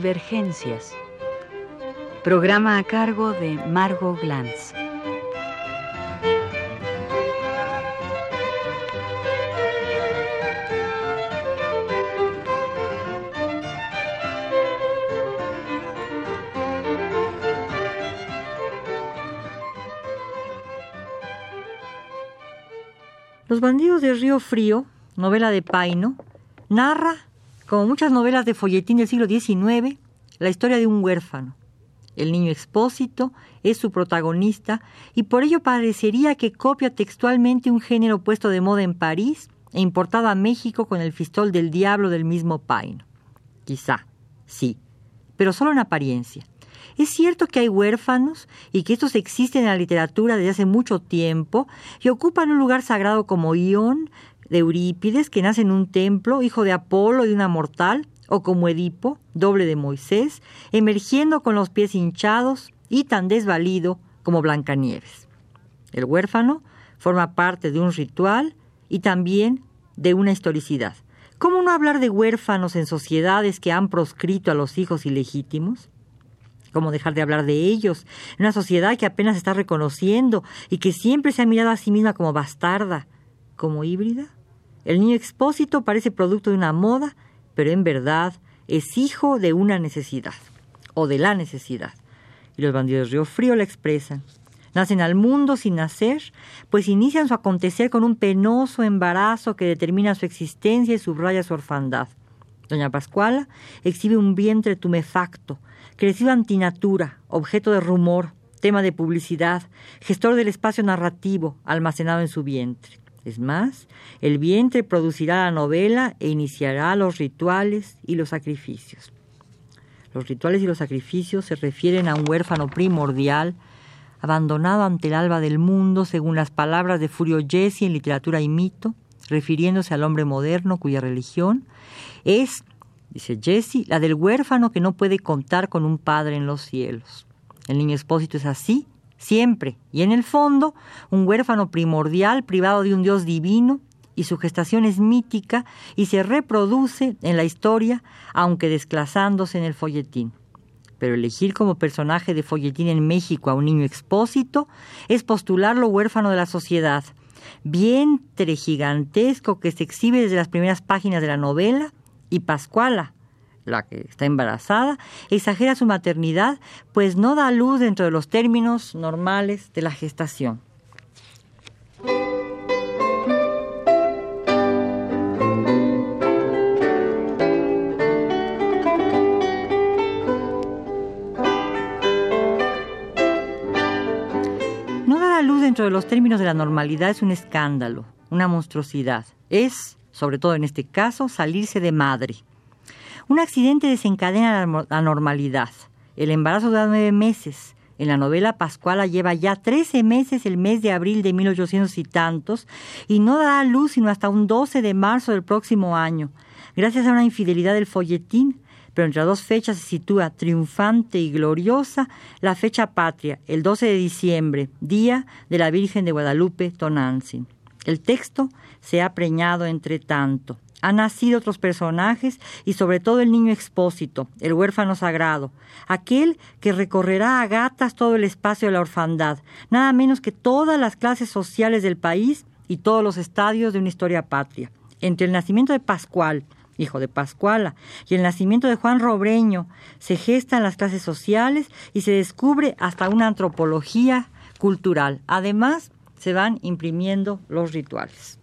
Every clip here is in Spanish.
Divergencias. Programa a cargo de Margot Glantz. Los bandidos de Río Frío, novela de Paino, narra, como muchas novelas de folletín del siglo XIX, la historia de un huérfano. El niño expósito es su protagonista y por ello parecería que copia textualmente un género puesto de moda en París e importado a México con el fistol del diablo del mismo Paino. Quizá, sí, pero solo en apariencia. Es cierto que hay huérfanos y que estos existen en la literatura desde hace mucho tiempo y ocupan un lugar sagrado como Ión de Eurípides, que nace en un templo, hijo de Apolo y de una mortal, o como Edipo, doble de Moisés, emergiendo con los pies hinchados y tan desvalido como Blancanieves. El huérfano forma parte de un ritual y también de una historicidad. ¿Cómo no hablar de huérfanos en sociedades que han proscrito a los hijos ilegítimos? cómo dejar de hablar de ellos, en una sociedad que apenas está reconociendo y que siempre se ha mirado a sí misma como bastarda, como híbrida. El niño expósito parece producto de una moda, pero en verdad es hijo de una necesidad, o de la necesidad. Y los bandidos de Río Frío la expresan. Nacen al mundo sin nacer, pues inician su acontecer con un penoso embarazo que determina su existencia y subraya su orfandad. Doña Pascuala exhibe un vientre tumefacto, crecido antinatura, objeto de rumor, tema de publicidad, gestor del espacio narrativo almacenado en su vientre. Es más, el vientre producirá la novela e iniciará los rituales y los sacrificios. Los rituales y los sacrificios se refieren a un huérfano primordial, abandonado ante el alba del mundo, según las palabras de Furio Jesse en Literatura y Mito, refiriéndose al hombre moderno cuya religión es dice Jesse, la del huérfano que no puede contar con un padre en los cielos. El niño expósito es así, siempre, y en el fondo, un huérfano primordial privado de un Dios divino, y su gestación es mítica y se reproduce en la historia, aunque desclasándose en el folletín. Pero elegir como personaje de folletín en México a un niño expósito es postularlo huérfano de la sociedad, vientre gigantesco que se exhibe desde las primeras páginas de la novela y Pascuala, la que está embarazada, exagera su maternidad, pues no da luz dentro de los términos normales de la gestación. No dar luz dentro de los términos de la normalidad es un escándalo, una monstruosidad. Es sobre todo en este caso, salirse de madre. Un accidente desencadena la normalidad. El embarazo dura nueve meses. En la novela Pascuala lleva ya trece meses el mes de abril de 1800 y tantos y no dará luz sino hasta un 12 de marzo del próximo año, gracias a una infidelidad del folletín, pero entre dos fechas se sitúa triunfante y gloriosa la fecha patria, el 12 de diciembre, día de la Virgen de Guadalupe Tonantzin. El texto se ha preñado entre tanto. Han nacido otros personajes y sobre todo el niño expósito, el huérfano sagrado, aquel que recorrerá a gatas todo el espacio de la orfandad, nada menos que todas las clases sociales del país y todos los estadios de una historia patria. Entre el nacimiento de Pascual, hijo de Pascuala, y el nacimiento de Juan Robreño, se gestan las clases sociales y se descubre hasta una antropología cultural. Además, se van imprimiendo los rituales.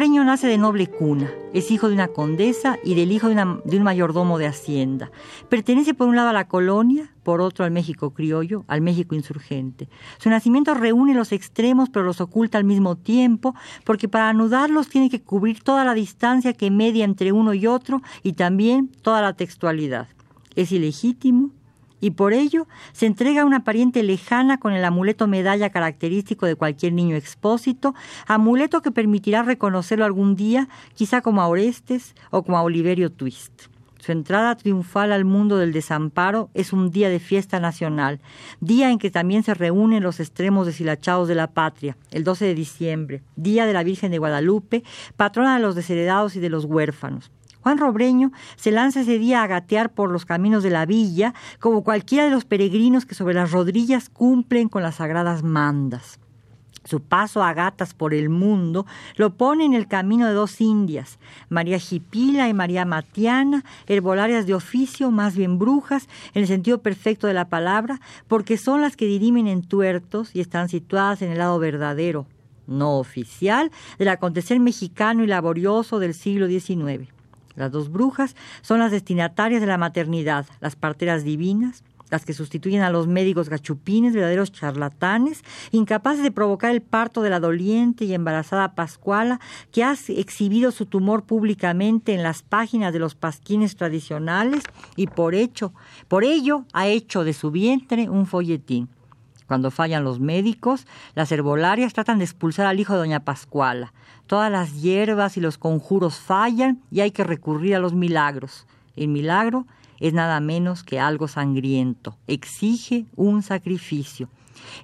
Juan Robreño nace de noble cuna, es hijo de una condesa y del hijo de, un mayordomo de hacienda. Pertenece por un lado a la colonia, por otro al México criollo, al México insurgente. Su nacimiento reúne los extremos pero los oculta al mismo tiempo, porque para anudarlos tiene que cubrir toda la distancia que media entre uno y otro y también toda la textualidad. Es ilegítimo, y por ello se entrega a una pariente lejana con el amuleto medalla característico de cualquier niño expósito, amuleto que permitirá reconocerlo algún día, quizá como a Orestes o como a Oliverio Twist. Su entrada triunfal al mundo del desamparo es un día de fiesta nacional, día en que también se reúnen los extremos deshilachados de la patria, el 12 de diciembre, día de la Virgen de Guadalupe, patrona de los desheredados y de los huérfanos. Juan Robreño se lanza ese día a gatear por los caminos de la villa, como cualquiera de los peregrinos que sobre las rodillas cumplen con las sagradas mandas. Su paso a gatas por el mundo lo pone en el camino de dos indias, María Jipila y María Matiana, herbolarias de oficio, más bien brujas, en el sentido perfecto de la palabra, porque son las que dirimen en tuertos y están situadas en el lado verdadero, no oficial, del acontecer mexicano y laborioso del siglo XIX. Las dos brujas son las destinatarias de la maternidad, las parteras divinas, las que sustituyen a los médicos gachupines, verdaderos charlatanes, incapaces de provocar el parto de la doliente y embarazada Pascuala, que ha exhibido su tumor públicamente en las páginas de los pasquines tradicionales y por hecho, por ello ha hecho de su vientre un folletín. Cuando fallan los médicos, las herbolarias tratan de expulsar al hijo de doña Pascuala. Todas las hierbas y los conjuros fallan y hay que recurrir a los milagros. El milagro es nada menos que algo sangriento, exige un sacrificio.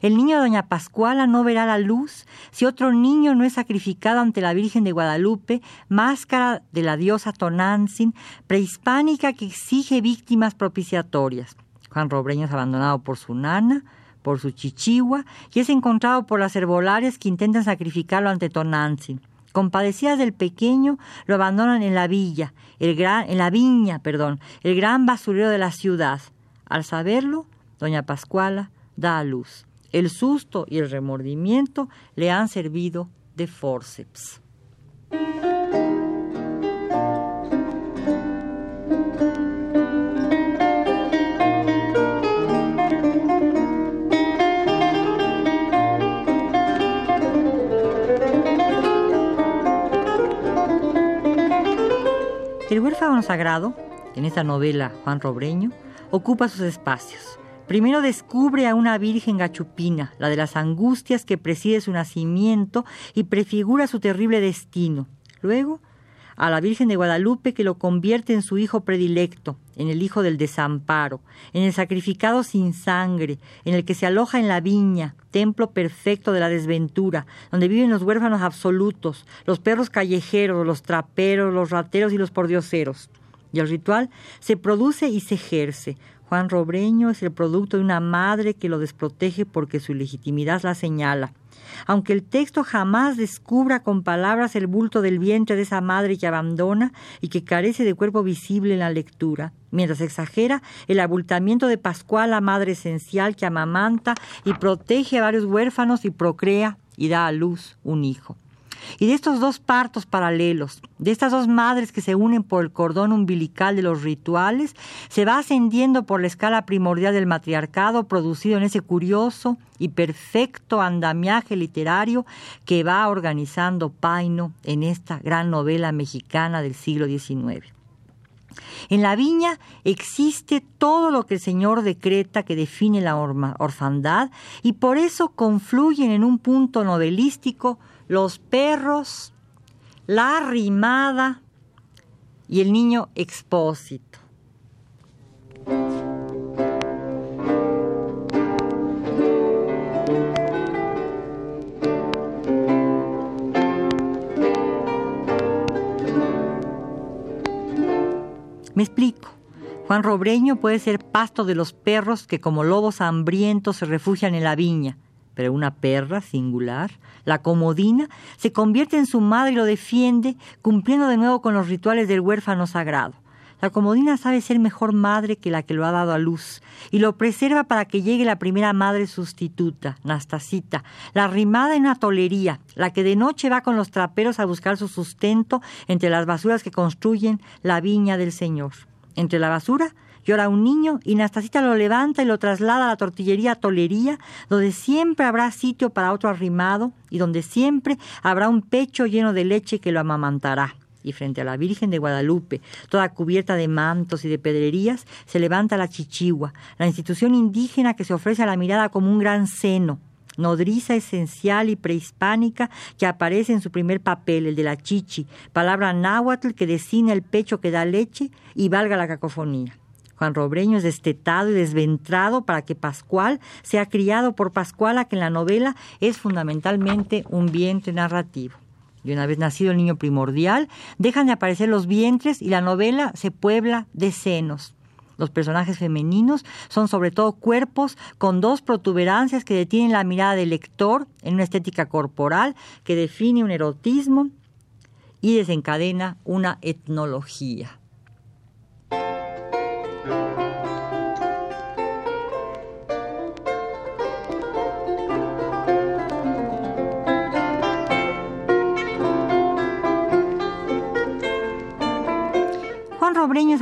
El niño de Doña Pascuala no verá la luz si otro niño no es sacrificado ante la Virgen de Guadalupe, máscara de la diosa Tonantzin, prehispánica que exige víctimas propiciatorias. Juan Robreño es abandonado por su nana, por su chichigua, y es encontrado por las herbolarias que intentan sacrificarlo ante Tonantzin. Compadecidas del pequeño, lo abandonan en la villa, el gran, en la viña, perdón, el gran basurero de la ciudad. Al saberlo, doña Pascuala da a luz. El susto y el remordimiento le han servido de forceps. El huérfano sagrado, en esta novela Juan Robreño, ocupa sus espacios. Primero descubre a una virgen gachupina, la de las angustias que preside su nacimiento y prefigura su terrible destino. Luego, a la Virgen de Guadalupe que lo convierte en su hijo predilecto, en el hijo del desamparo, en el sacrificado sin sangre, en el que se aloja en la viña, templo perfecto de la desventura, donde viven los huérfanos absolutos, los perros callejeros, los traperos, los rateros y los pordioseros. Y el ritual se produce y se ejerce. Juan Robreño es el producto de una madre que lo desprotege porque su legitimidad la señala aunque el texto jamás descubra con palabras el bulto del vientre de esa madre que abandona y que carece de cuerpo visible en la lectura, mientras exagera el abultamiento de Pascual, la madre esencial que amamanta y protege a varios huérfanos y procrea y da a luz un hijo. Y de estos dos partos paralelos, de estas dos madres que se unen por el cordón umbilical de los rituales, se va ascendiendo por la escala primordial del matriarcado producido en ese curioso y perfecto andamiaje literario que va organizando Paino en esta gran novela mexicana del siglo XIX. En la viña existe todo lo que el Señor decreta que define la orfandad y por eso confluyen en un punto novelístico los perros, la rimada y el niño expósito. Me explico. Juan Robreño puede ser pasto de los perros que como lobos hambrientos se refugian en la viña, pero una perra singular la comodina, se convierte en su madre y lo defiende, cumpliendo de nuevo con los rituales del huérfano sagrado. La comodina sabe ser mejor madre que la que lo ha dado a luz y lo preserva para que llegue la primera madre sustituta, Nastasita, la rimada en una tolería, la que de noche va con los traperos a buscar su sustento entre las basuras que construyen la viña del Señor. Entre la basura Llora un niño y Nastasita lo levanta y lo traslada a la tortillería Tolería, donde siempre habrá sitio para otro arrimado y donde siempre habrá un pecho lleno de leche que lo amamantará. Y frente a la Virgen de Guadalupe, toda cubierta de mantos y de pedrerías, se levanta la chichigua, la institución indígena que se ofrece a la mirada como un gran seno, nodriza esencial y prehispánica que aparece en su primer papel, el de la chichi, palabra náhuatl que designa el pecho que da leche y valga la cacofonía. Juan Robreño es destetado y desventrado para que Pascual sea criado por Pascuala, que en la novela es fundamentalmente un vientre narrativo. Y una vez nacido el niño primordial, dejan de aparecer los vientres y la novela se puebla de senos. Los personajes femeninos son sobre todo cuerpos con dos protuberancias que detienen la mirada del lector en una estética corporal que define un erotismo y desencadena una etnología.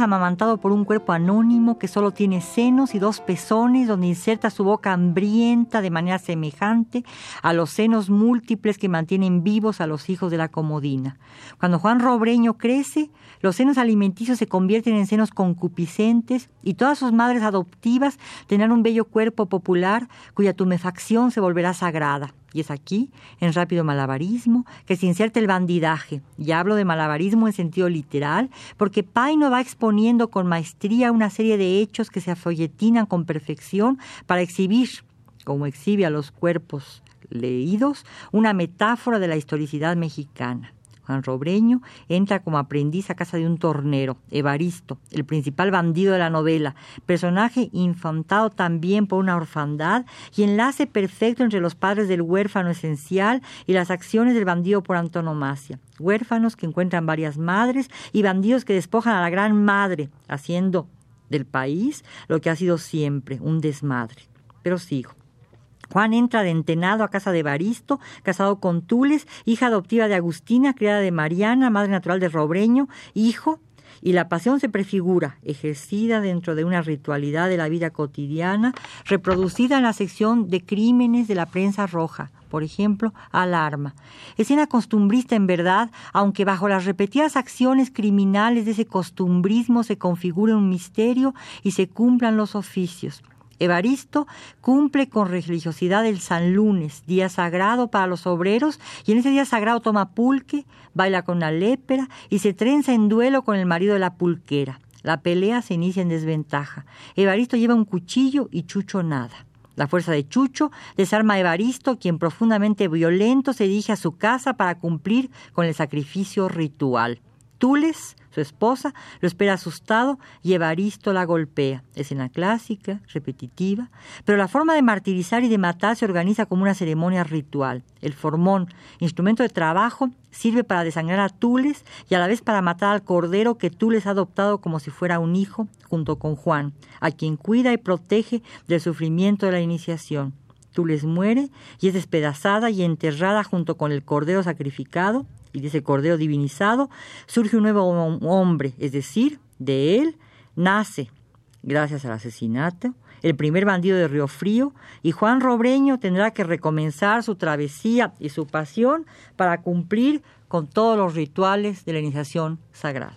Amamantado por un cuerpo anónimo que solo tiene senos y dos pezones donde inserta su boca hambrienta de manera semejante a los senos múltiples que mantienen vivos a los hijos de la comodina. Cuando Juan Robreño crece, los senos alimenticios se convierten en senos concupiscentes y todas sus madres adoptivas tendrán un bello cuerpo popular cuya tumefacción se volverá sagrada. Y es aquí, en rápido malabarismo, que se inserta el bandidaje. Y hablo de malabarismo en sentido literal, porque Paino va exponiendo con maestría una serie de hechos que se afolletinan con perfección para exhibir, como exhibe a los cuerpos leídos, una metáfora de la historicidad mexicana. Juan Robreño entra como aprendiz a casa de un tornero, Evaristo, el principal bandido de la novela, personaje infantado también por una orfandad y enlace perfecto entre los padres del huérfano esencial y las acciones del bandido por antonomasia. Huérfanos que encuentran varias madres y bandidos que despojan a la gran madre, haciendo del país lo que ha sido siempre, un desmadre. Pero sigo. Juan entra de entenado a casa de Baristo, casado con Tules, hija adoptiva de Agustina, criada de Mariana, madre natural de Robreño, hijo, y la pasión se prefigura, ejercida dentro de una ritualidad de la vida cotidiana, reproducida en la sección de crímenes de la prensa roja, por ejemplo, alarma. Escena costumbrista en verdad, aunque bajo las repetidas acciones criminales de ese costumbrismo se configure un misterio y se cumplan los oficios. Evaristo cumple con religiosidad el San Lunes, día sagrado para los obreros, y en ese día sagrado toma pulque, baila con la lépera y se trenza en duelo con el marido de la pulquera. La pelea se inicia en desventaja. Evaristo lleva un cuchillo y Chucho nada. La fuerza de Chucho desarma a Evaristo, quien profundamente violento se dirige a su casa para cumplir con el sacrificio ritual. Tules, su esposa, lo espera asustado y Evaristo la golpea. Escena clásica, repetitiva, pero la forma de martirizar y de matar se organiza como una ceremonia ritual. El formón, instrumento de trabajo, sirve para desangrar a Tules y a la vez para matar al cordero que Tules ha adoptado como si fuera un hijo, junto con Juan, a quien cuida y protege del sufrimiento de la iniciación. Tules muere y es despedazada y enterrada junto con el cordero sacrificado y de ese cordero divinizado surge un nuevo hombre, es decir, de él nace, gracias al asesinato, el primer bandido de Río Frío, y Juan Robreño tendrá que recomenzar su travesía y su pasión para cumplir con todos los rituales de la iniciación sagrada.